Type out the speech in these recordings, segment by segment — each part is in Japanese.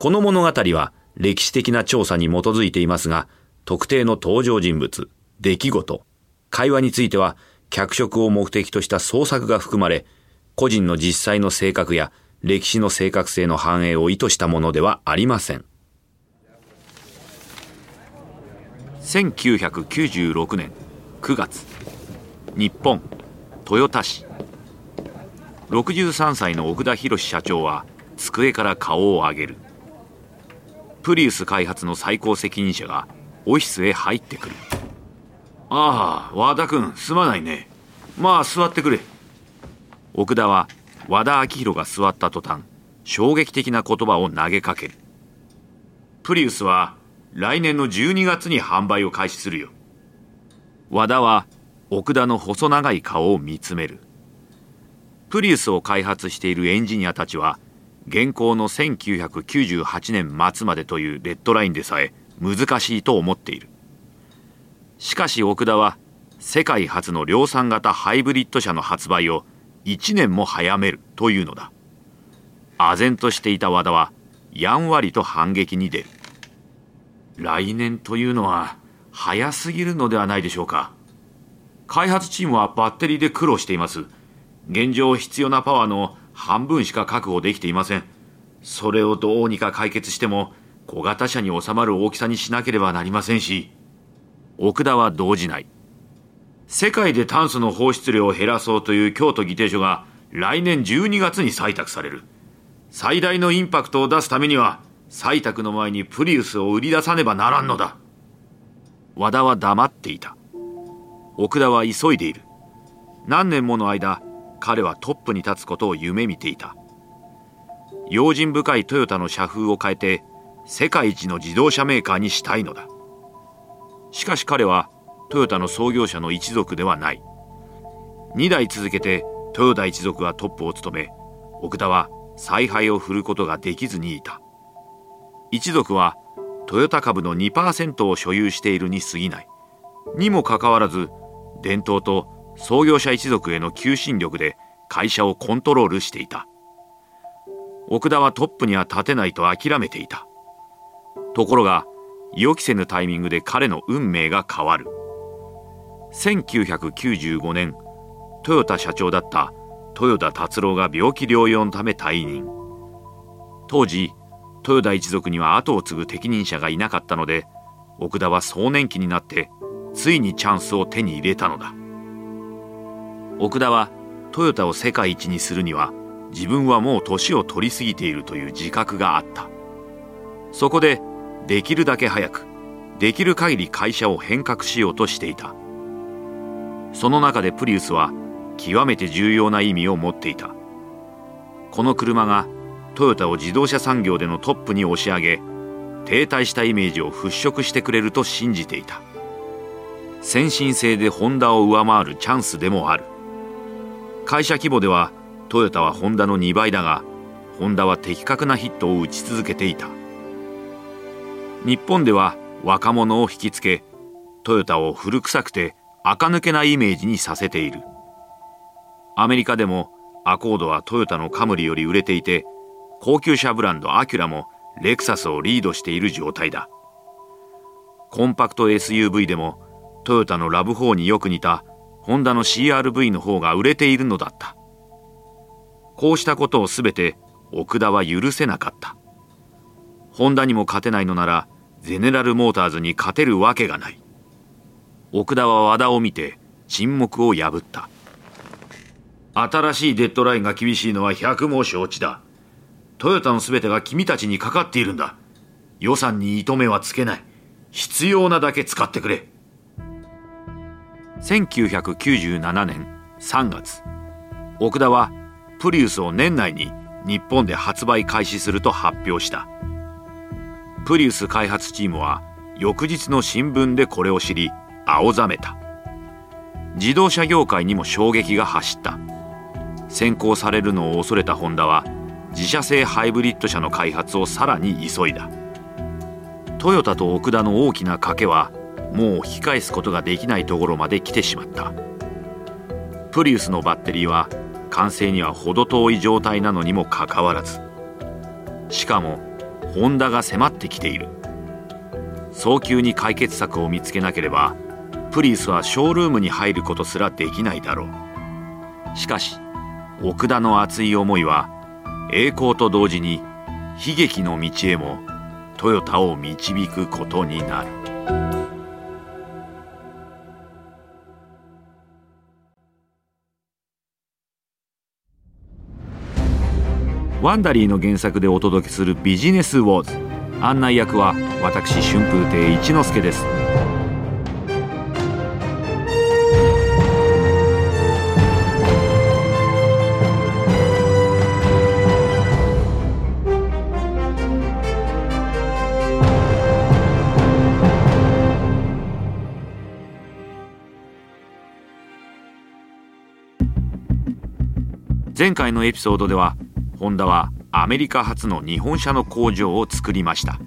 この物語は歴史的な調査に基づいていますが、特定の登場人物、出来事、会話については脚色を目的とした創作が含まれ、個人の実際の性格や歴史の正確性の反映を意図したものではありません。1996年9月、日本、豊田市。63歳の奥田博社長は机から顔を上げる。プリウス開発の最高責任者がオフィスへ入ってくる。ああ、和田君、すまないね。まあ、座ってくれ。奥田は和田明宏が座った途端、衝撃的な言葉を投げかける。プリウスは来年の12月に販売を開始するよ。和田は奥田の細長い顔を見つめる。プリウスを開発しているエンジニアたちは、現行の1998年末までというデッドラインでさえ難しいと思っている。しかし奥田は世界初の量産型ハイブリッド車の発売を1年も早めるというのだ。唖然としていた和田はやんわりと反撃に出る。来年というのは早すぎるのではないでしょうか。開発チームはバッテリーで苦労しています。現状必要なパワーの半分しか確保できていませんそれをどうにか解決しても小型車に収まる大きさにしなければなりませんし奥田は動じない。世界で炭素の放出量を減らそうという京都議定書が来年12月に採択される。最大のインパクトを出すためには、採択の前にプリウスを売り出さねばならんのだ。和田は黙っていた。奥田は急いでいる。何年もの間、彼はトップに立つことを夢見ていた。用心深いトヨタの社風を変えて、世界一の自動車メーカーにしたいのだ。しかし彼はトヨタの創業者の一族ではない2代続けてトヨタ一族がトップを務め奥田は采配を振ることができずにいた一族はトヨタ株の2%を所有しているに過ぎないにもかかわらず伝統と創業者一族への求心力で会社をコントロールしていた。奥田はトップには立てないと諦めていた。ところが予期せぬタイミングで彼の運命が変わる。1995年トヨタ社長だった豊田達郎が病気療養のため退任。当時豊田一族には後を継ぐ適任者がいなかったので奥田は壮年期になってついにチャンスを手に入れたのだ。奥田はトヨタを世界一にするには自分はもう年を取り過ぎているという自覚があった。そこでできるだけ早くできる限り会社を変革しようとしていた。その中でプリウスは極めて重要な意味を持っていた。この車がトヨタを自動車産業でのトップに押し上げ停滞したイメージを払拭してくれると信じていた。先進性でホンダを上回るチャンスでもある。会社規模ではトヨタはホンダの2倍だがホンダは的確なヒットを打ち続けていた。日本では若者を引きつけトヨタを古臭くて垢抜けなイメージにさせている。アメリカでもアコードはトヨタのカムリより売れていて高級車ブランドアキュラもレクサスをリードしている状態だ。コンパクト SUV でもトヨタのラブ4によく似たホンダの CRV の方が売れているのだった。こうしたことを全て奥田は許せなかった。ホンダにも勝てないのならゼネラルモーターズに勝てるわけがない。奥田は和田を見て沈黙を破った。新しいデッドラインが厳しいのは百も承知だ。トヨタの全てが君たちにかかっているんだ。予算に糸目はつけない。必要なだけ使ってくれ。1997年3月。奥田はプリウスを年内に日本で発売開始すると発表した。プリウス開発チームは翌日の新聞でこれを知り青ざめた。自動車業界にも衝撃が走った。先行されるのを恐れたホンダは自社製ハイブリッド車の開発をさらに急いだ。トヨタと奥田の大きな賭けはもう引き返すことができないところまで来てしまった。プリウスのバッテリーは完成には程遠い状態なのにもかかわらず。しかもホンダが迫ってきている。早急に解決策を見つけなければプリウスはショールームに入ることすらできないだろう。しかし奥田の熱い思いは栄光と同時に悲劇の道へもトヨタを導くことになる。ワンダリーの原作でお届けするビジネスウォーズ。案内役は私春風亭一之輔です。前回のエピソードではホンダはアメリカ初の日本車の工場を作りました。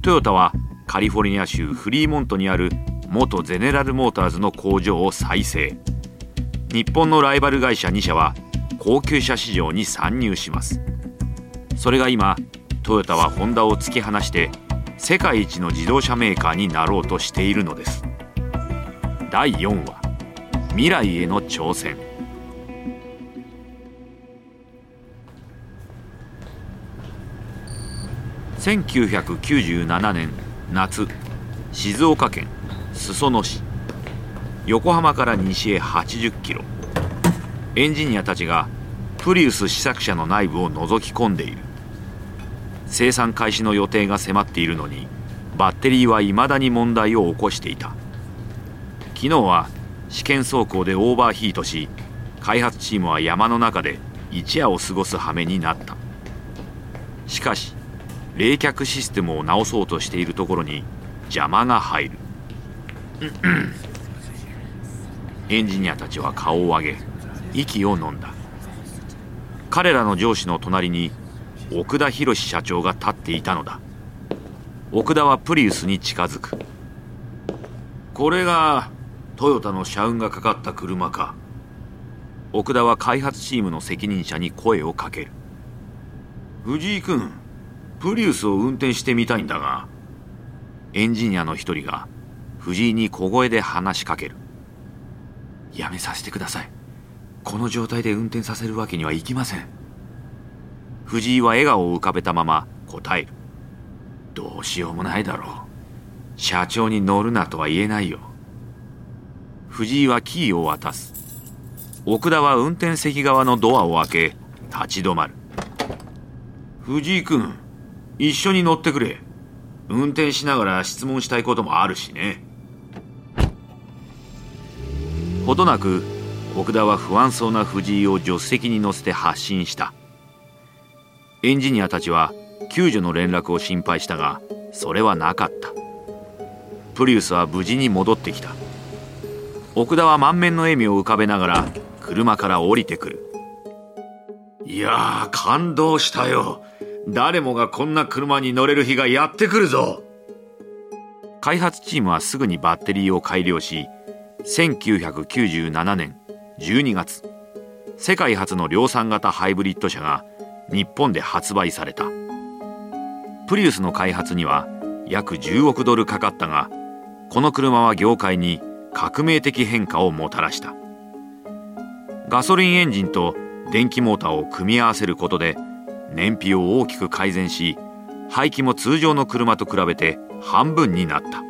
トヨタはカリフォルニア州フリーモントにある元ゼネラルモーターズの工場を再生。日本のライバル会社2社は高級車市場に参入します。それが今トヨタはホンダを突き放して世界一の自動車メーカーになろうとしているのです。第4話未来への挑戦。1997年夏静岡県裾野市。横浜から西へ80キロ。エンジニアたちがプリウス試作車の内部を覗き込んでいる。生産開始の予定が迫っているのにバッテリーは未だに問題を起こしていた。昨日は試験走行でオーバーヒートし開発チームは山の中で一夜を過ごす羽目になった。しかし冷却システムを直そうとしているところに邪魔が入る。エンジニアたちは顔を上げ息を飲んだ。彼らの上司の隣に奥田博社長が立っていたのだ。奥田はプリウスに近づく。これがトヨタの社運がかかった車か。奥田は開発チームの責任者に声をかける。藤井君プリウスを運転してみたいんだがエンジニアの一人が藤井に小声で話しかける。やめさせてください。この状態で運転させるわけにはいきません。藤井は笑顔を浮かべたまま答える。どうしようもないだろう。社長に乗るなとは言えないよ。藤井はキーを渡す。奥田は運転席側のドアを開け立ち止まる。藤井君一緒に乗ってくれ。運転しながら質問したいこともあるしね。ほどなく奥田は不安そうな藤井を助手席に乗せて発進した。エンジニアたちは救助の連絡を心配したがそれはなかった。プリウスは無事に戻ってきた。奥田は満面の笑みを浮かべながら車から降りてくる。いやー感動したよ。誰もがこんな車に乗れる日がやってくるぞ。開発チームはすぐにバッテリーを改良し1997年12月世界初の量産型ハイブリッド車が日本で発売された。プリウスの開発には約10億ドルかかったがこの車は業界に革命的変化をもたらした。ガソリンエンジンと電気モーターを組み合わせることで燃費を大きく改善し排気も通常の車と比べて半分になった。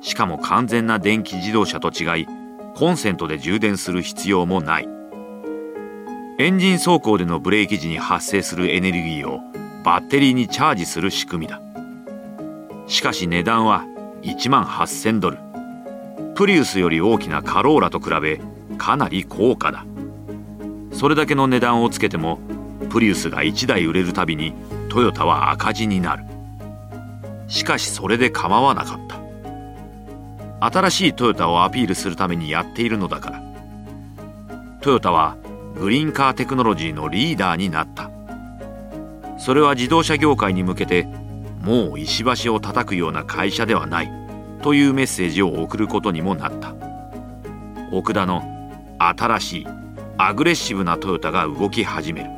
しかも完全な電気自動車と違いコンセントで充電する必要もない。エンジン走行でのブレーキ時に発生するエネルギーをバッテリーにチャージする仕組みだ。しかし値段は1万8000ドル。プリウスより大きなカローラと比べかなり高価だ。それだけの値段をつけてもプリウスが1台売れるたびにトヨタは赤字になる。しかしそれで構わなかった。新しいトヨタをアピールするためにやっているのだから。トヨタはグリーンカーテクノロジーのリーダーになった。それは自動車業界に向けてもう石橋を叩くような会社ではない。というメッセージを送ることにもなった。奥田の新しいアグレッシブなトヨタが動き始める。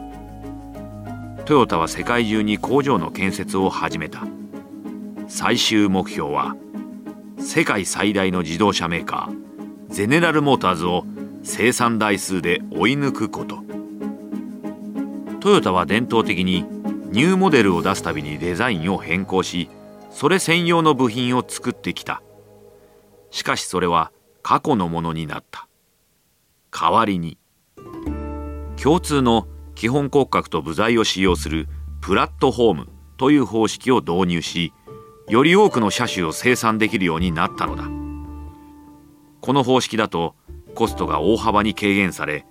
トヨタは世界中に工場の建設を始めた。最終目標は世界最大の自動車メーカーゼネラルモーターズを生産台数で追い抜くこと。トヨタは伝統的にニューモデルを出すたびにデザインを変更しそれ専用の部品を作ってきた。しかしそれは過去のものになった。代わりに共通の基本骨格と部材を使用するプラットフォームという方式を導入しより多くの車種を生産できるようになったのだ。この方式だとコストが大幅に軽減され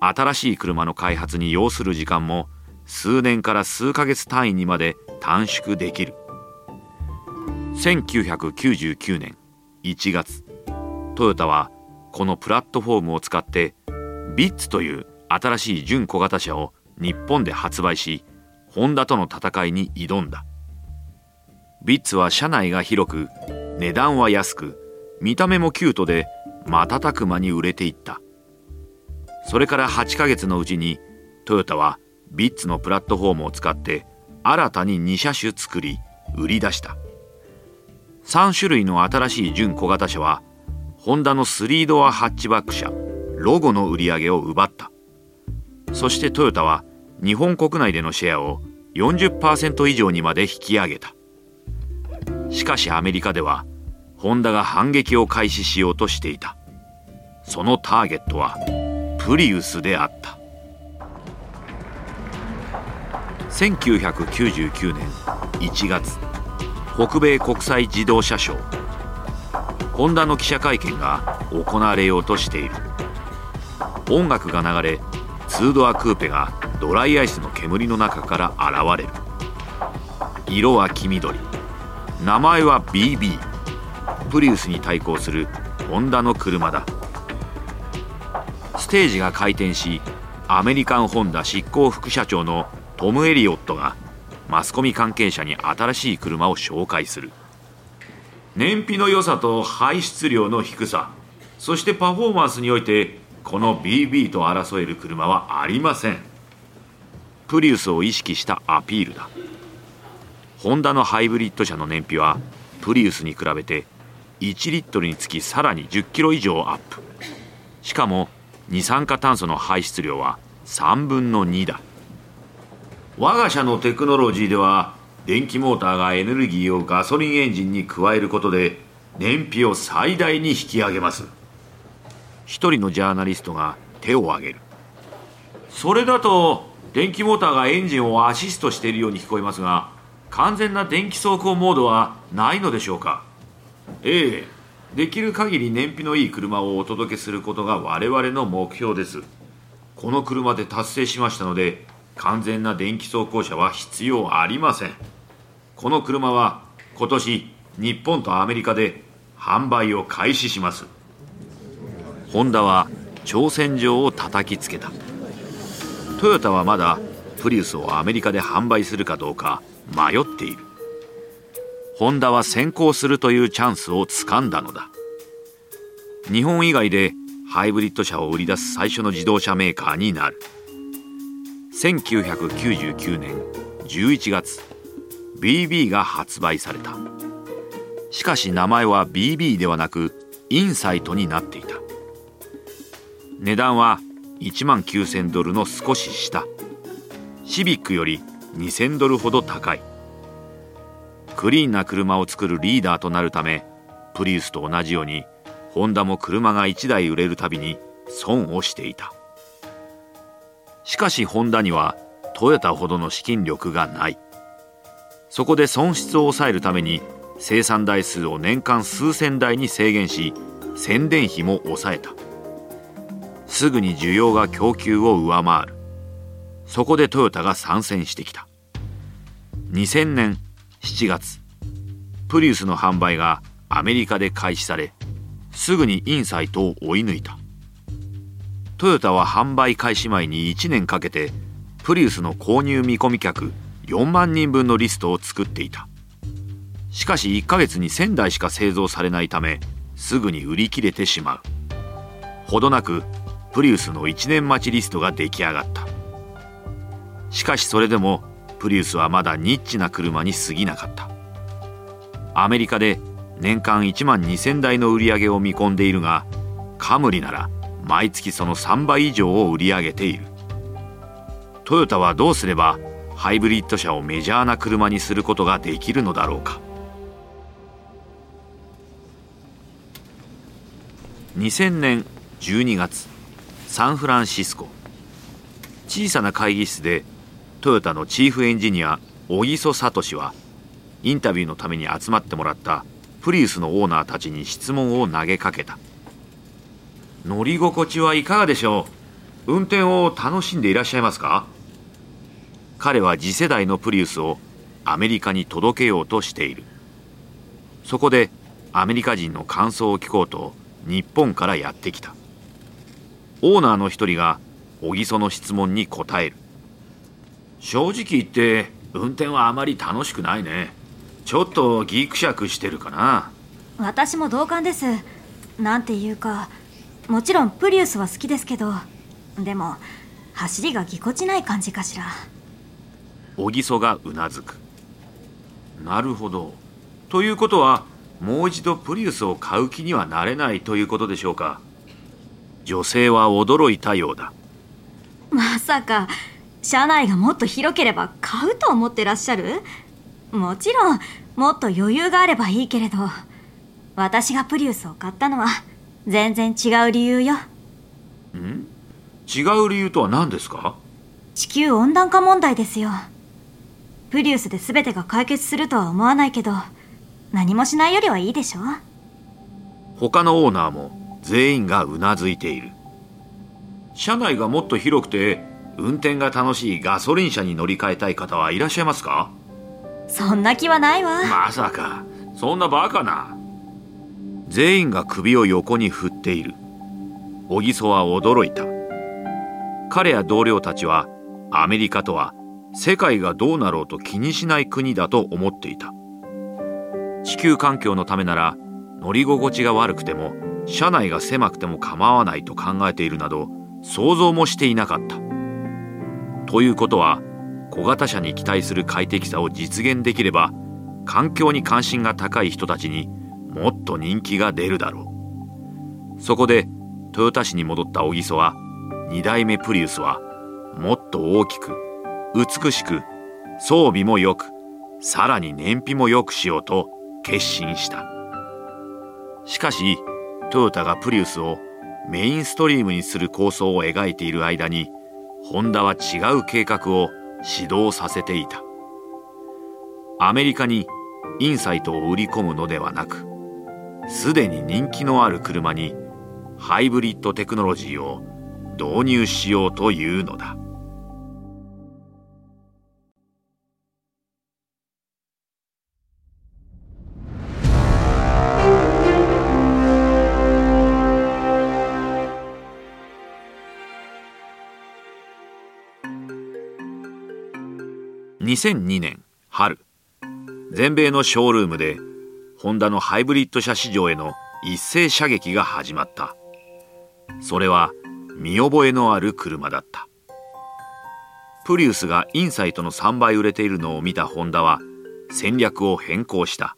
新しい車の開発に要する時間も数年から数ヶ月単位にまで短縮できる。1999年1月トヨタはこのプラットフォームを使ってビッツという新しい準小型車を日本で発売しホンダとの戦いに挑んだ。ビッツは車内が広く値段は安く見た目もキュートで瞬く間に売れていった。それから8ヶ月のうちにトヨタはビッツのプラットフォームを使って新たに2車種作り売り出した。3種類の新しい純小型車はホンダの3ドアハッチバック車ロゴの売り上げを奪った。そしてトヨタは日本国内でのシェアを40%以上にまで引き上げた。しかしアメリカではホンダが反撃を開始しようとしていた。そのターゲットはプリウスであった。1999年1月北米国際自動車ショーホンダの記者会見が行われようとしている。音楽が流れ2ドアクーペがドライアイスの煙の中から現れる。色は黄緑。名前は BB プリウスに対抗するホンダの車だ。ステージが回転しアメリカンホンダ執行副社長のトム・エリオットがマスコミ関係者に新しい車を紹介する。燃費の良さと排出量の低さそしてパフォーマンスにおいてこの BB と争える車はありません。プリウスを意識したアピールだ。ホンダのハイブリッド車の燃費はプリウスに比べて1リットルにつきさらに10キロ以上アップ。しかも二酸化炭素の排出量は3分の2だ。我が社のテクノロジーでは電気モーターがエネルギーをガソリンエンジンに加えることで燃費を最大に引き上げます。一人のジャーナリストが手を挙げる。それだと電気モーターがエンジンをアシストしているように聞こえますが完全な電気走行モードはないのでしょうか？ええ。できる限り燃費のいい車をお届けすることが我々の目標です。この車で達成しましたので完全な電気走行車は必要ありません。この車は今年日本とアメリカで販売を開始します。ホンダは挑戦状を叩きつけた。トヨタはまだプリウスをアメリカで販売するかどうか迷っている。ホンダは先行するというチャンスをつかんだのだ。日本以外でハイブリッド車を売り出す最初の自動車メーカーになる。1999年11月 BB が発売された。しかし名前は BB ではなくインサイトになっていた。値段は1万9000ドルの少し下。シビックより2000ドルほど高い。クリーンな車を作るリーダーとなるためプリウスと同じようにホンダも車が1台売れるたびに損をしていた。しかしホンダにはトヨタほどの資金力がない。そこで損失を抑えるために生産台数を年間数千台に制限し宣伝費も抑えた。すぐに需要が供給を上回る。そこでトヨタが参戦してきた。2000年7月プリウスの販売がアメリカで開始されすぐにインサイトを追い抜いた。トヨタは販売開始前に1年かけてプリウスの購入見込み客4万人分のリストを作っていた。しかし1ヶ月に1000台しか製造されないためすぐに売り切れてしまう。ほどなくプリウスの1年待ちリストが出来上がった。しかしそれでもプリウスはまだニッチな車に過ぎなかった。アメリカで年間1万2000台の売り上げを見込んでいるがカムリなら毎月その3倍以上を売り上げている。トヨタはどうすればハイブリッド車をメジャーな車にすることができるのだろうか。2000年12月サンフランシスコ。小さな会議室でトヨタのチーフエンジニア小木曽聡はインタビューのために集まってもらったプリウスのオーナーたちに質問を投げかけた。乗り心地はいかがでしょう？運転を楽しんでいらっしゃいますか？彼は次世代のプリウスをアメリカに届けようとしている。そこでアメリカ人の感想を聞こうと日本からやってきた。オーナーの一人が小木曽の質問に答える。正直言って運転はあまり楽しくないね。ちょっとギクシャクしてるかな。私も同感です。なんていうかもちろんプリウスは好きですけどでも走りがぎこちない感じかしら。小木曽がうなずく。なるほど。ということはもう一度プリウスを買う気にはなれないということでしょうか女性は驚いたようだ。まさか車内がもっと広ければ買うと思ってらっしゃる？もちろんもっと余裕があればいいけれど。私がプリウスを買ったのは全然違う理由よ。ん？違う理由とは何ですか？地球温暖化問題ですよ。プリウスで全てが解決するとは思わないけど何もしないよりはいいでしょ他のオーナーも全員がうなずいている。車内がもっと広くて運転が楽しいガソリン車に乗り換えたい方はいらっしゃいますか？そんな気はないわ。まさか。そんなバカな。全員が首を横に振っている。小木曽は驚いた。彼や同僚たちはアメリカとは世界がどうなろうと気にしない国だと思っていた。地球環境のためなら乗り心地が悪くても車内が狭くても構わないと考えているなど想像もしていなかった。ということは小型車に期待する快適さを実現できれば環境に関心が高い人たちにもっと人気が出るだろう。そこで豊田市に戻った小木曽は2代目プリウスはもっと大きく美しく装備も良くさらに燃費も良くしようと決心した。しかしトヨタがプリウスをメインストリームにする構想を描いている間にホンダは違う計画を指導させていた。アメリカにインサイトを売り込むのではなくすでに人気のある車にハイブリッドテクノロジーを導入しようというのだ。2002年春。全米のショールームでホンダのハイブリッド車市場への一斉射撃が始まった。それは見覚えのある車だった。プリウスがインサイトの3倍売れているのを見たホンダは戦略を変更した。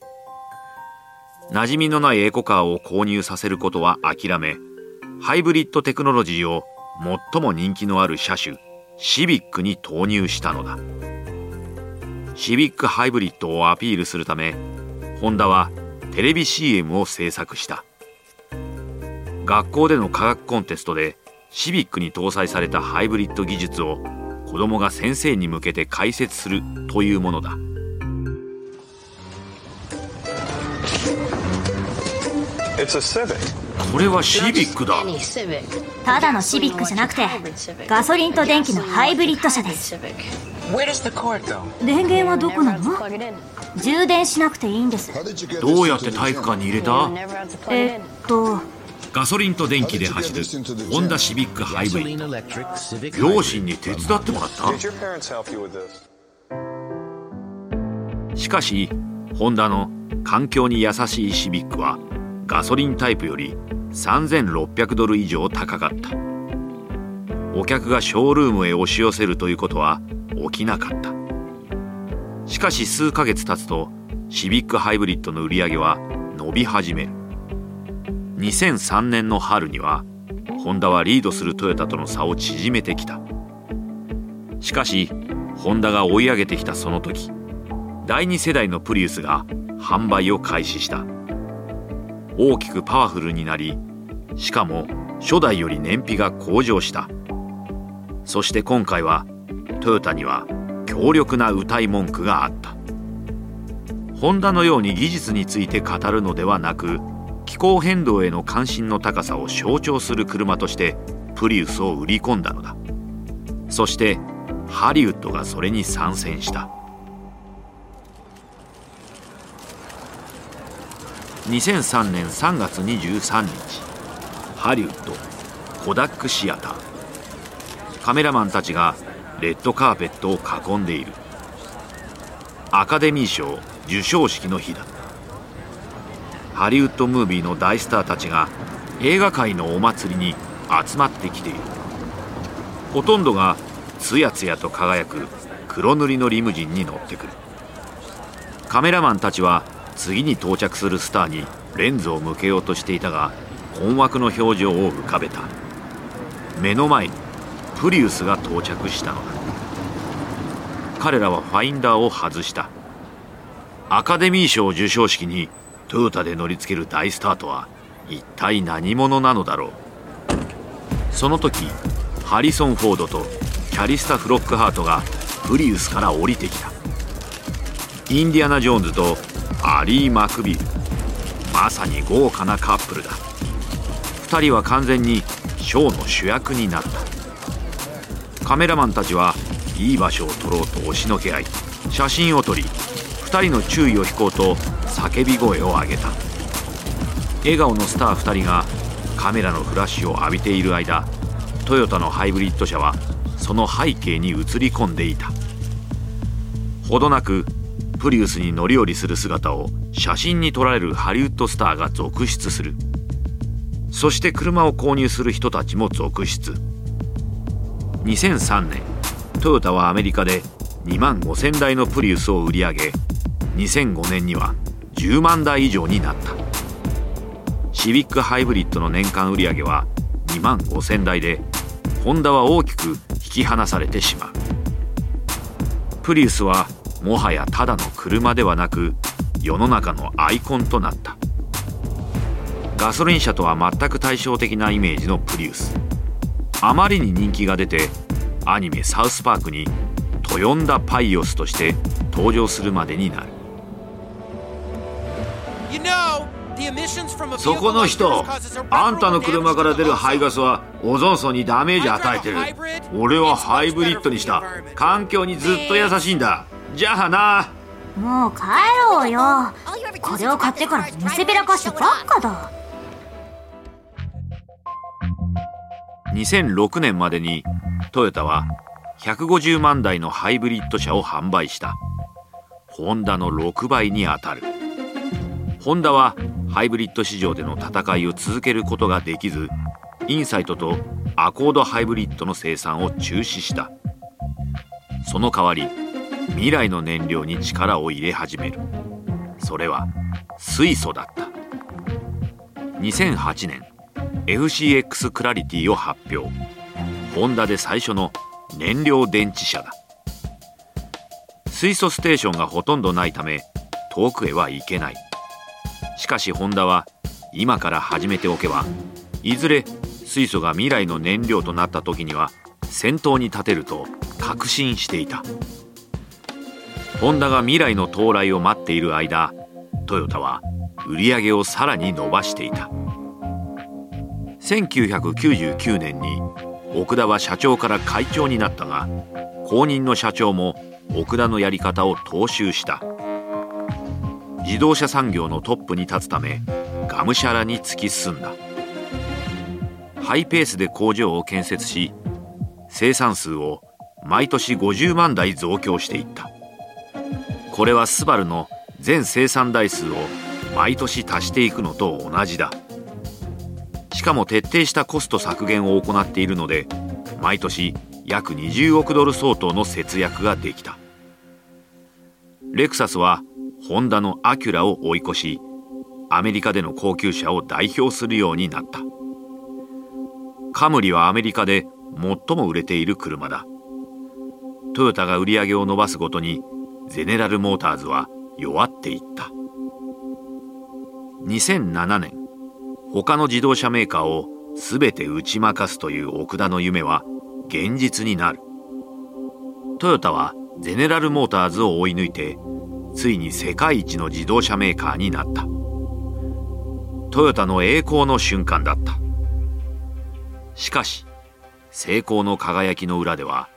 馴染みのないエコカーを購入させることは諦めハイブリッドテクノロジーを最も人気のある車種シビックに投入したのだ。シビックハイブリッドをアピールするためホンダはテレビ CM を制作した。学校での科学コンテストでシビックに搭載されたハイブリッド技術を子供が先生に向けて解説するというものだ。これはシビックだ。ただのシビックじゃなくてガソリンと電気のハイブリッド車です電源はどこなの？充電しなくていいんです。どうやって体育館に入れた？えっとガソリンと電気で走る。ホンダシビックハイブリッド両親に手伝ってもらった？しかしホンダの環境に優しいシビックはガソリンタイプより3600ドル以上高かった。お客がショールームへ押し寄せるということは起きなかった。しかし数ヶ月経つとシビックハイブリッドの売り上げは伸び始める。2003年の春にはホンダはリードするトヨタとの差を縮めてきた。しかしホンダが追い上げてきたその時第2世代のプリウスが販売を開始した。大きくパワフルになりしかも初代より燃費が向上した。そして今回はトヨタには強力な歌い文句があった。ホンダのように技術について語るのではなく気候変動への関心の高さを象徴する車としてプリウスを売り込んだのだ。そしてハリウッドがそれに参戦した。2003年3月23日ハリウッドコダックシアター。カメラマンたちがレッドカーペットを囲んでいる。アカデミー賞授賞式の日だハリウッドムービーの大スターたちが映画界のお祭りに集まってきている。ほとんどがつやつやと輝く黒塗りのリムジンに乗ってくる。カメラマンたちは次に到着するスターにレンズを向けようとしていたが困惑の表情を浮かべた。目の前にプリウスが到着した。のだ彼らはファインダーを外した。アカデミー賞授賞式にトヨタで乗りつける大スターとは一体何者なのだろう。その時ハリソン・フォードとキャリスタ・フロックハートがプリウスから降りてきた。インディアナ・ジョーンズとアリー・マクビル。まさに豪華なカップルだ。2人は完全にショーの主役になった。カメラマンたちはいい場所を撮ろうと押しのけ合い写真を撮り2人の注意を引こうと叫び声を上げた。笑顔のスター2人がカメラのフラッシュを浴びている間トヨタのハイブリッド車はその背景に映り込んでいた。ほどなくプリウスに乗り降りする姿を写真に撮られるハリウッドスターが続出する。そして車を購入する人たちも続出。2003年トヨタはアメリカで2万5000台のプリウスを売り上げ2005年には10万台以上になった。シビックハイブリッドの年間売り上げは2万5000台でホンダは大きく引き離されてしまう。プリウスはもはやただの車ではなく世の中のアイコンとなった。ガソリン車とは全く対照的なイメージのプリウス。あまりに人気が出てアニメ「サウスパーク」にトヨンダ・パイオスとして登場するまでになる。そこの人あんたの車から出る排ガスはオゾン層にダメージ与えてる。俺はハイブリッドにした。環境にずっと優しいんだ。じゃあな。もう帰ろうよ。これを買ってから見せびらかしてばっかだ2006年までにトヨタは150万台のハイブリッド車を販売した。ホンダの6倍にあたる。ホンダはハイブリッド市場での戦いを続けることができずインサイトとアコードハイブリッドの生産を中止した。その代わり未来の燃料に力を入れ始める。それは水素だった。2008年。FCX クラリティを発表。ホンダで最初の燃料電池車だ。水素ステーションがほとんどないため遠くへは行けない。しかしホンダは今から始めておけばいずれ水素が未来の燃料となった時には先頭に立てると確信していた。ホンダが未来の到来を待っている間トヨタは売り上げをさらに伸ばしていた。1999年に奥田は社長から会長になったが後任の社長も奥田のやり方を踏襲した。自動車産業のトップに立つためがむしゃらに突き進んだ。ハイペースで工場を建設し生産数を毎年50万台増強していった。これはスバルの全生産台数を毎年足していくのと同じだ。しかも徹底したコスト削減を行っているので毎年約20億ドル相当の節約ができた。レクサスはホンダのアキュラを追い越しアメリカでの高級車を代表するようになった。カムリはアメリカで最も売れている車だ。トヨタが売り上げを伸ばすごとにゼネラルモーターズは弱っていった。2007年他の自動車メーカーを全て打ち負かすという奥田の夢は現実になる。トヨタはゼネラルモーターズを追い抜いてついに世界一の自動車メーカーになった。トヨタの栄光の瞬間だった。しかし成功の輝きの裏では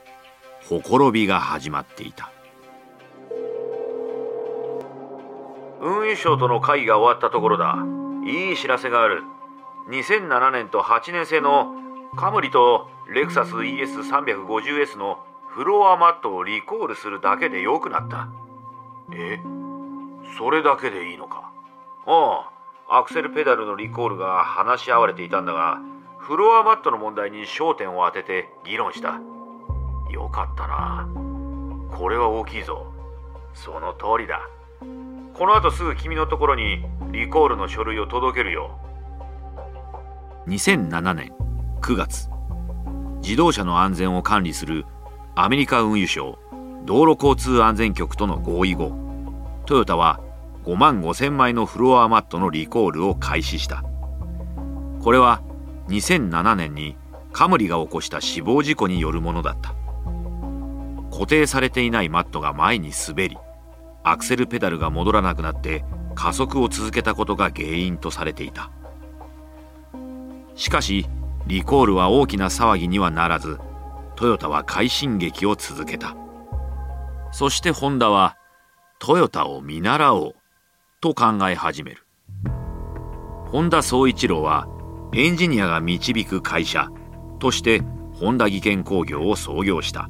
ほころびが始まっていた。運輸省との会議が終わったところだ。いい知らせがある。2007年と8年製のカムリとレクサス ES350S のフロアマットをリコールするだけで良くなった。えそれだけでいいのか？ああアクセルペダルのリコールが話し合われていたんだがフロアマットの問題に焦点を当てて議論した。よかったな。これは大きいぞ。その通りだ。この後すぐ君のところにリコールの書類を届けるよ。2007年9月自動車の安全を管理するアメリカ運輸省道路交通安全局との合意後トヨタは5万5000枚のフロアマットのリコールを開始した。これは2007年にカムリが起こした死亡事故によるものだった。固定されていないマットが前に滑りアクセルペダルが戻らなくなって加速を続けたことが原因とされていた。しかしリコールは大きな騒ぎにはならずトヨタは快進撃を続けた。そしてホンダはトヨタを見習おうと考え始める。本田宗一郎はエンジニアが導く会社として本田技研工業を創業した。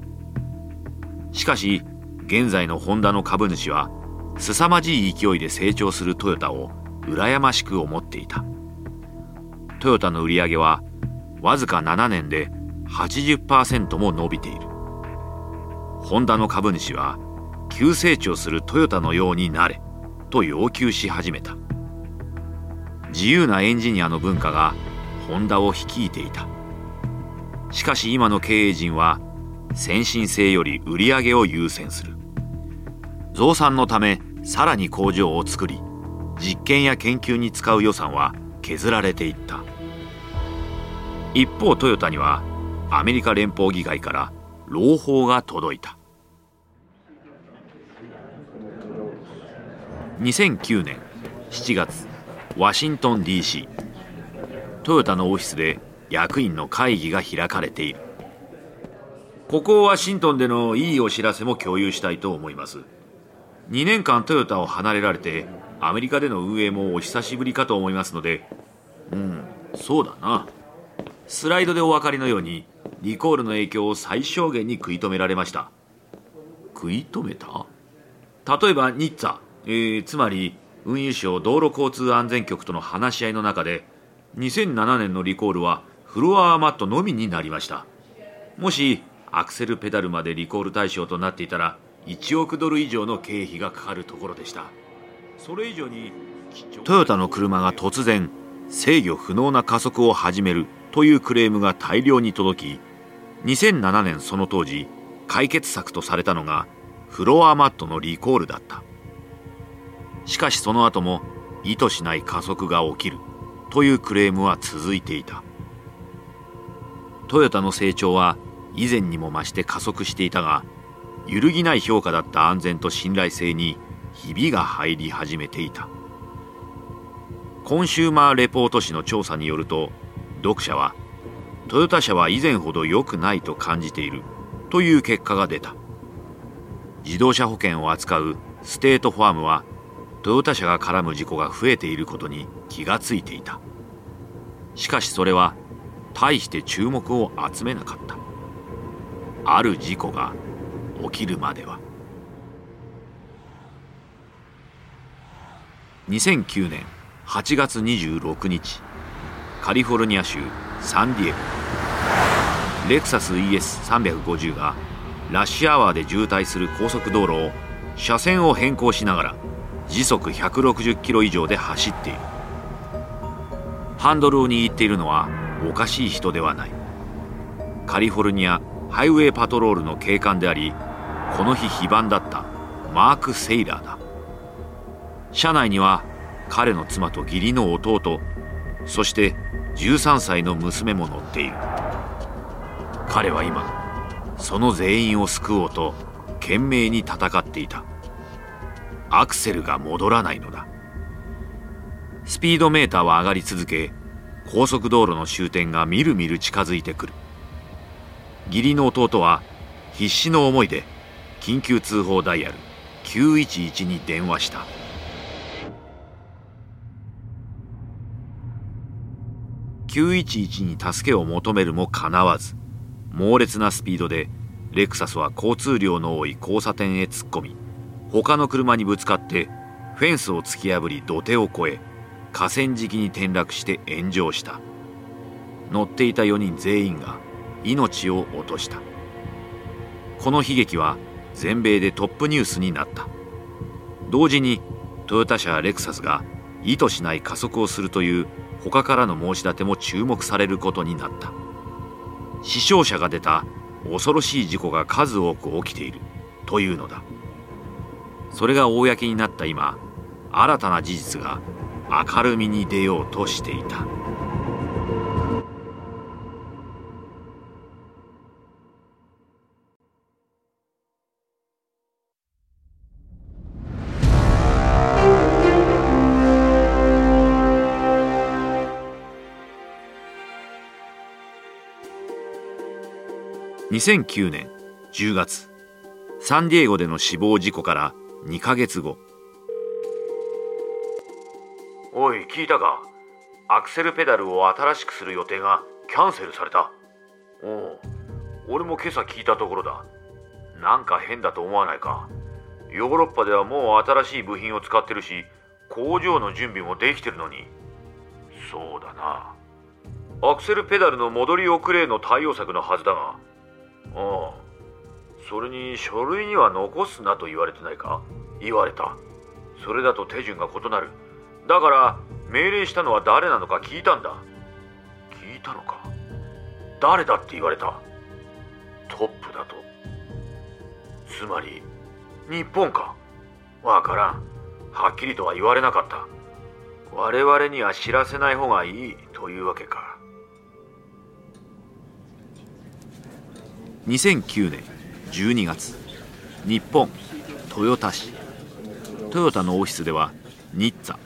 しかし現在のホンダの株主は凄まじい勢いで成長するトヨタを羨ましく思っていた。トヨタの売り上げはわずか7年で80%も伸びている。ホンダの株主は急成長するトヨタのようになれと要求し始めた。自由なエンジニアの文化がホンダを率いていた。しかし今の経営陣は先進性より売り上げを優先する。増産のためさらに工場を作り実験や研究に使う予算は削られていった。一方トヨタにはアメリカ連邦議会から朗報が届いた。2009年7月ワシントン DC トヨタのオフィスで役員の会議が開かれている。ここワシントンでのいいお知らせも共有したいと思います。2年間トヨタを離れられてアメリカでの運営もお久しぶりかと思いますのでうんそうだな。スライドでお分かりのようにリコールの影響を最小限に食い止められました。食い止めた？例えばニッツァ、えー、つまり運輸省道路交通安全局との話し合いの中で2007年のリコールはフロアマットのみになりました。もしアクセルペダルまでリコール対象となっていたら1億ドル以上の経費がかかるところでした。それ以上にトヨタの車が突然制御不能な加速を始めるというクレームが大量に届き2007年その当時解決策とされたのがフロアマットのリコールだった。しかしその後も意図しない加速が起きるというクレームは続いていた。トヨタの成長は以前にも増して加速していたが揺るぎない評価だった安全と信頼性にひびが入り始めていた。コンシューマーレポート誌の調査によると読者はトヨタ車は以前ほど良くないと感じているという結果が出た。自動車保険を扱うステートファームはトヨタ車が絡む事故が増えていることに気がついていた。しかしそれは大して注目を集めなかった。ある事故が起きるまでは。2009年8月26日カリフォルニア州サンディエゴ。レクサス ES350 がラッシュアワーで渋滞する高速道路を車線を変更しながら時速160キロ以上で走っている。ハンドルを握っているのはおかしい人ではない。カリフォルニアハイウェイパトロールの警官でありこの日非番だったマーク・セイラーだ。車内には彼の妻と義理の弟そして13歳の娘も乗っている。彼は今その全員を救おうと懸命に戦っていた。アクセルが戻らないのだ。スピードメーターは上がり続け高速道路の終点がみるみる近づいてくる。義理の弟は必死の思いで緊急通報ダイヤル911に電話した。911に助けを求めるもかなわず猛烈なスピードでレクサスは交通量の多い交差点へ突っ込み他の車にぶつかってフェンスを突き破り土手を越え河川敷に転落して炎上した。乗っていた4人全員が命を落とした。この悲劇は全米でトップニュースになった。同時にトヨタ車レクサスが意図しない加速をするという他からの申し立ても注目されることになった。死傷者が出た恐ろしい事故が数多く起きている。というのだ。それが公になった今新たな事実が明るみに出ようとしていた。2009年10月サンディエゴでの死亡事故から2ヶ月後おい聞いたか？アクセルペダルを新しくする予定がキャンセルされた。おお俺も今朝聞いたところだ。なんか変だと思わないか？ヨーロッパではもう新しい部品を使ってるし工場の準備もできてるのに。そうだな。アクセルペダルの戻り遅れの対応策のはずだがああそれに書類には残すなと言われてないか？言われた。それだと手順が異なる。だから命令したのは誰なのか聞いたんだ。聞いたのか？誰だって言われた。トップだと。つまり日本か？わからん。はっきりとは言われなかった。我々には知らせない方がいいというわけか。2009年12月日本豊田市。トヨタのオフィスではニッツァ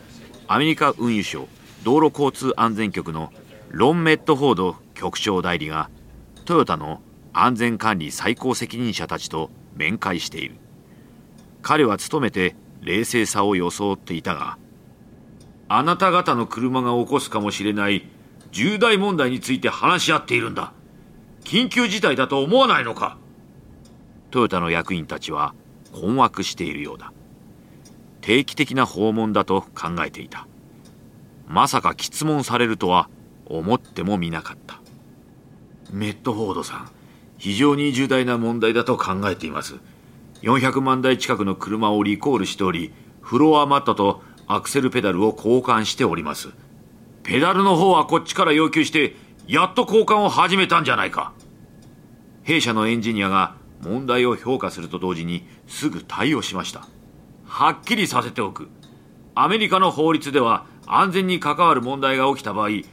アメリカ運輸省道路交通安全局のロン・メットフォード局長代理がトヨタの安全管理最高責任者たちと面会している。彼は努めて冷静さを装っていたがあなた方の車が起こすかもしれない重大問題について話し合っているんだ。緊急事態だと思わないのか。トヨタの役員たちは困惑しているようだ。定期的な訪問だと考えていた。まさか質問されるとは思ってもみなかった。メットフォードさん非常に重大な問題だと考えています。400万台近くの車をリコールしておりフロアマットとアクセルペダルを交換しております。ペダルの方はこっちから要求してやっと交換を始めたんじゃないか。弊社のエンジニアが問題を評価すると同時にすぐ対応しました。はっきりさせておく。アメリカの法律では安全に関わる問題が起きた場合5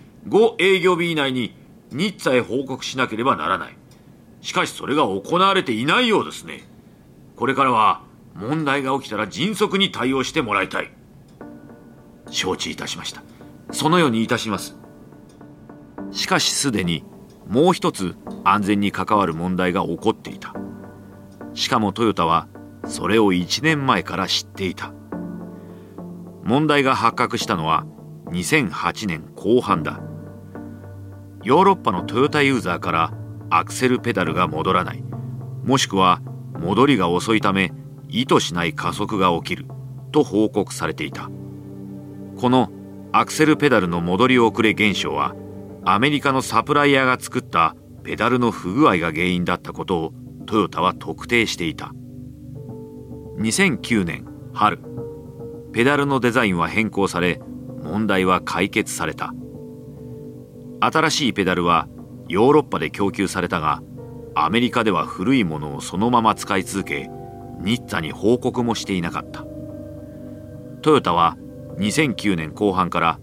営業日以内に日さへ報告しなければならない。しかしそれが行われていないようですね。これからは問題が起きたら迅速に対応してもらいたい。承知いたしました。そのようにいたします。しかしすでにもう一つ安全に関わる問題が起こっていた。しかもトヨタはそれを1年前から知っていた。問題が発覚したのは2008年後半だ。ヨーロッパのトヨタユーザーからアクセルペダルが戻らない。もしくは戻りが遅いため意図しない加速が起きる。と報告されていた。このアクセルペダルの戻り遅れ現象はアメリカのサプライヤーが作ったペダルの不具合が原因だったことをトヨタは特定していた。2009年春ペダルのデザインは変更され問題は解決された。新しいペダルはヨーロッパで供給されたがアメリカでは古いものをそのまま使い続けニッツァに報告もしていなかった。トヨタは2009年後半から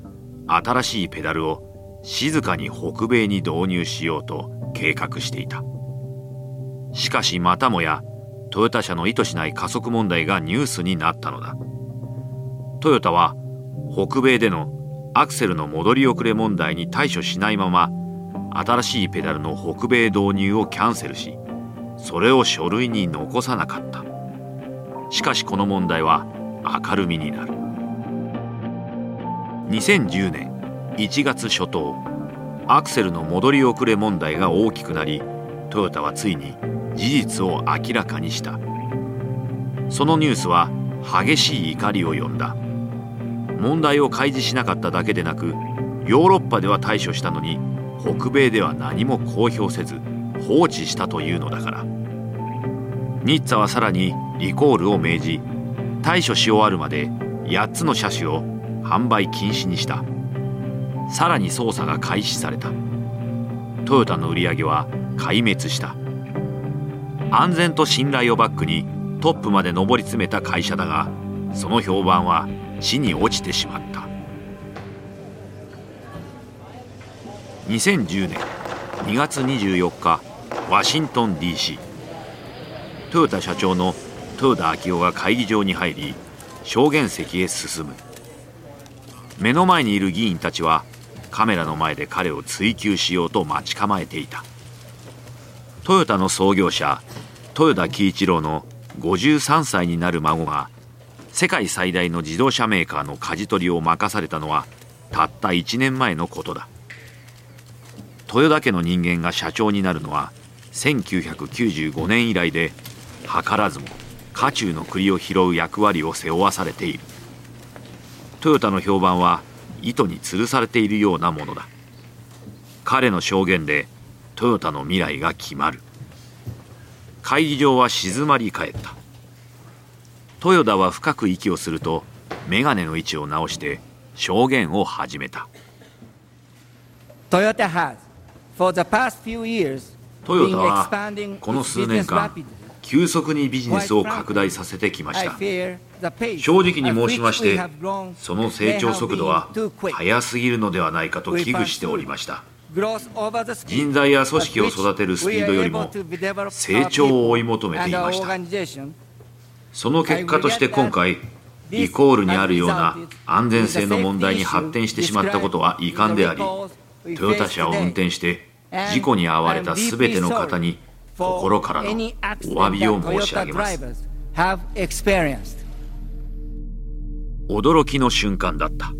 新しいペダルを静かに北米に導入しようと計画していた。しかしまたもやトヨタ社の意図しない加速問題がニュースになったのだ。トヨタは北米でのアクセルの戻り遅れ問題に対処しないまま新しいペダルの北米導入をキャンセルしそれを書類に残さなかった。しかしこの問題は明るみになる。2010年1月初頭アクセルの戻り遅れ問題が大きくなりトヨタはついに事実を明らかにした。そのニュースは激しい怒りを呼んだ。問題を開示しなかっただけでなくヨーロッパでは対処したのに北米では何も公表せず放置したというのだから。ニッツァはさらにリコールを命じ対処し終わるまで8つの車種を販売禁止にした。さらに捜査が開始された。トヨタの売り上げは壊滅した。安全と信頼をバックにトップまで上り詰めた会社だがその評判は地に落ちてしまった。2010年2月24日ワシントン DC トヨタ社長の豊田昭夫が会議場に入り証言席へ進む。目の前にいる議員たちはカメラの前で彼を追及しようと待ち構えていた。トヨタの創業者豊田喜一郎の53歳になる孫が世界最大の自動車メーカーの舵取りを任されたのはたった1年前のことだ。豊田家の人間が社長になるのは1995年以来で図らずも家中の栗を拾う役割を背負わされている。トヨタの評判は糸に吊るされているようなものだ。彼の証言でトヨタの未来が決まる。会議場は静まり返った。豊田は深く息をすると眼鏡の位置を直して証言を始めた。トヨタはこの数年間急速にビジネスを拡大させてきました。正直に申しましてその成長速度は速すぎるのではないかと危惧しておりました。人材や組織を育てるスピードよりも成長を追い求めていました。その結果として今回リコールにあるような安全性の問題に発展してしまったことは遺憾でありトヨタ車を運転して事故に遭われた全ての方に心からのお詫びを申し上げます。驚きの瞬間だった。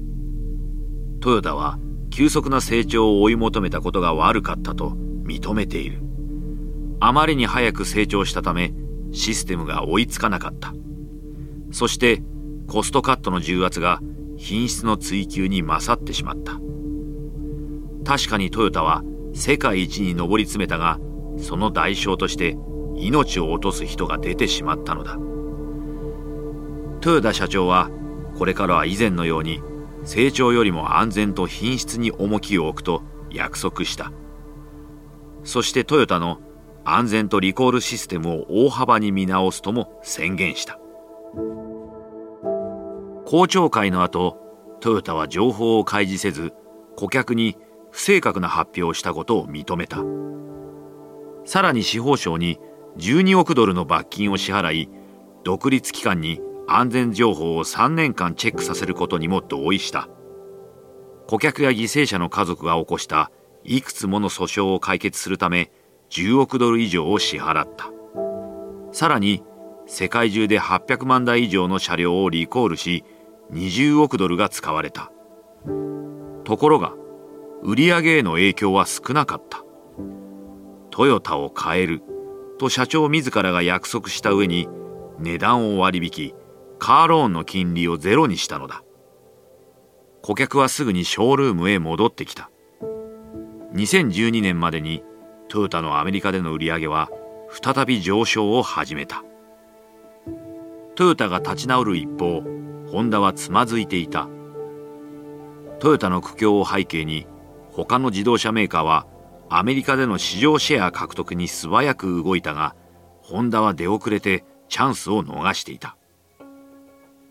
トヨタは急速な成長を追い求めたことが悪かったと認めている。あまりに早く成長したためシステムが追いつかなかった。そしてコストカットの重圧が品質の追求に勝ってしまった。確かにトヨタは世界一に上り詰めたがその代償として命を落とす人が出てしまったのだ。豊田社長はこれからは以前のように成長よりも安全と品質に重きを置くと約束した。そしてトヨタの安全とリコールシステムを大幅に見直すとも宣言した。公聴会の後トヨタは情報を開示せず顧客に不正確な発表をしたことを認めた。さらに司法省に12億ドルの罰金を支払い独立機関に安全情報を3年間チェックさせることにも同意した。顧客や犠牲者の家族が起こしたいくつもの訴訟を解決するため10億ドル以上を支払った。さらに世界中で800万台以上の車両をリコールし20億ドルが使われた。ところが売り上げへの影響は少なかった。トヨタを変えると社長自らが約束した上に値段を割引カーローンの金利をゼロにしたのだ。顧客はすぐにショールームへ戻ってきた。2012年までにトヨタのアメリカでの売り上げは再び上昇を始めた。トヨタが立ち直る一方ホンダはつまずいていた。トヨタの苦境を背景に他の自動車メーカーはアメリカでの市場シェア獲得に素早く動いたがホンダは出遅れてチャンスを逃していた。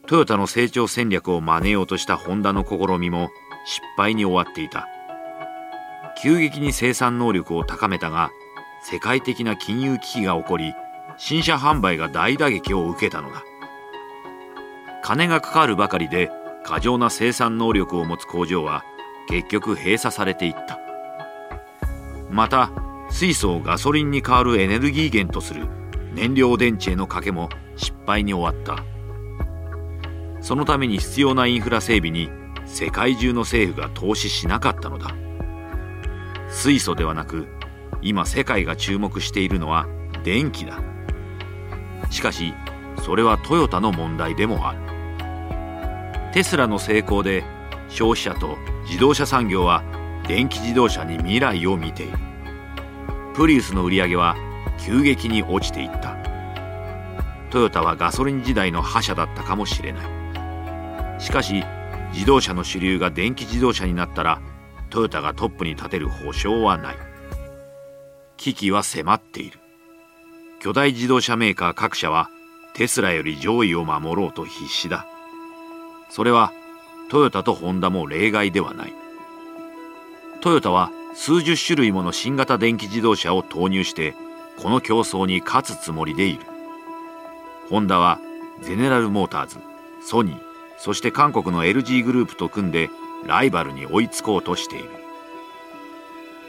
トヨタの成長戦略を真似ようとしたホンダの試みも失敗に終わっていた。急激に生産能力を高めたが世界的な金融危機が起こり新車販売が大打撃を受けたのだ。金がかかるばかりで過剰な生産能力を持つ工場は結局閉鎖されていった。また水素をガソリンに代わるエネルギー源とする燃料電池への賭けも失敗に終わった。そのために必要なインフラ整備に世界中の政府が投資しなかったのだ。水素ではなく今世界が注目しているのは電気だ。しかしそれはトヨタの問題でもある。テスラの成功で消費者と自動車産業は電気自動車に未来を見ている。プリウスの売り上げは急激に落ちていった。トヨタはガソリン時代の覇者だったかもしれない。しかし自動車の主流が電気自動車になったらトヨタがトップに立てる保証はない。危機は迫っている。巨大自動車メーカー各社はテスラより上位を守ろうと必死だ。それはトヨタとホンダも例外ではない。トヨタは数十種類もの新型電気自動車を投入してこの競争に勝つつもりでいる。ホンダはゼネラルモーターズソニーそして韓国の LG グループと組んでライバルに追いつこうとしている。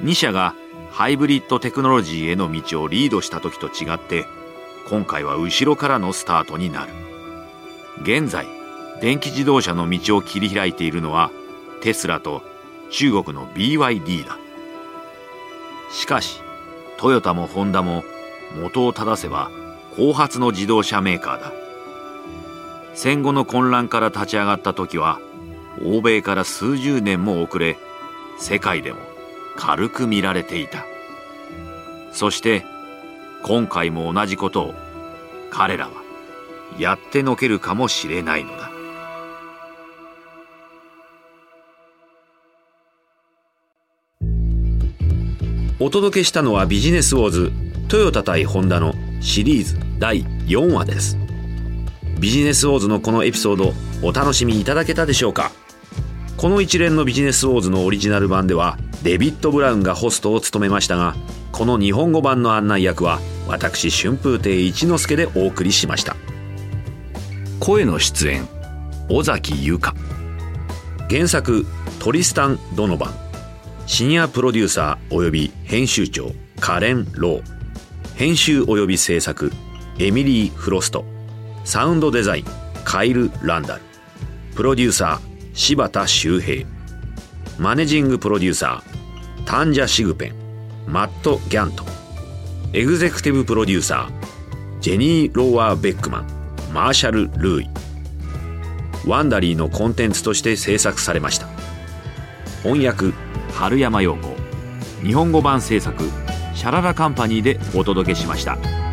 2社がハイブリッドテクノロジーへの道をリードした時と違って今回は後ろからのスタートになる。現在電気自動車の道を切り開いているのはテスラと中国の BYD だ。しかしトヨタもホンダも元を正せば後発の自動車メーカーだ。戦後の混乱から立ち上がった時は欧米から数十年も遅れ世界でも軽く見られていた。そして今回も同じことを彼らはやってのけるかもしれないのだ。お届けしたのはビジネスウォーズトヨタ対ホンダのシリーズ第4話です。ビジネスウォーズのこのエピソードお楽しみいただけたでしょうか？この一連のビジネスウォーズのオリジナル版ではデビッド・ブラウンがホストを務めましたがこの日本語版の案内役は私春風亭一之輔でお送りしました。声の出演尾崎由香。原作トリスタン・ドノバン。シニアプロデューサー及び編集長カレン・ロー。編集及び制作エミリー・フロスト。サウンドデザインカイル・ランダル。プロデューサー柴田修平。マネジングプロデューサータンジャ・シグペン。マット・ギャント。エグゼクティブプロデューサージェニー・ローワー・ベックマン。マーシャル・ルーイ。ワンダリーのコンテンツとして制作されました。翻訳春山陽子日本語版制作シャララカンパニーでお届けしました。